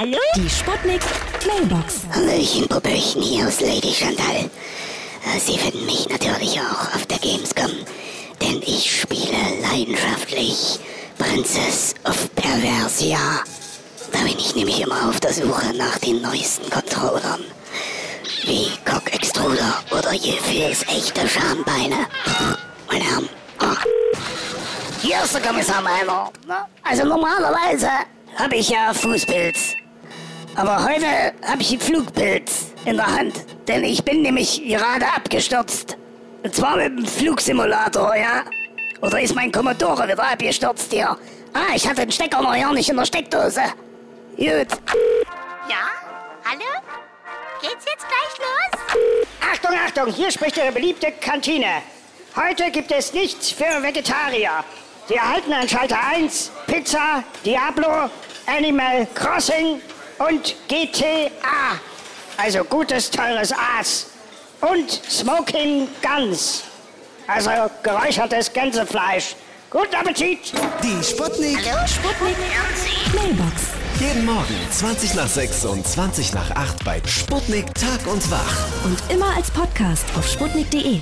Hallo? Die Sputnik Mailbox. Hallöchen, Popöchen, hier ist Lady Chantal. Äh, Sie finden mich natürlich auch auf der Gamescom, denn ich spiele leidenschaftlich Princess of Perversia. Da bin ich nämlich immer auf der Suche nach den neuesten Controllern. Wie Cock Extruder oder Gefühls echte Schambeine. Meine Herren. Hier ist der Kommissar Meiner. Also normalerweise habe ich ja Fußpilz. Aber heute habe ich einen Flugpilz in der Hand, denn ich bin nämlich gerade abgestürzt. Und zwar mit dem Flugsimulator, ja? Oder ist mein Commodore wieder abgestürzt hier? Ah, ich hatte den Stecker noch ja nicht in der Steckdose. Gut. Ja? Hallo? Geht's jetzt gleich los? Achtung, Achtung, hier spricht Ihre beliebte Kantine. Heute gibt es nichts für Vegetarier. Sie erhalten an Schalter 1 Pizza, Diablo, Animal Crossing und GTA. Also gutes, teures Aas. Und Smoking Guns. Also geräuchertes Gänsefleisch. Guten Appetit! Die Sputnik. Sputnik Mailbox. Jeden Morgen 20 nach 6 und 20 nach 8 bei Sputnik Tag und Wach. Und immer als Podcast auf sputnik.de.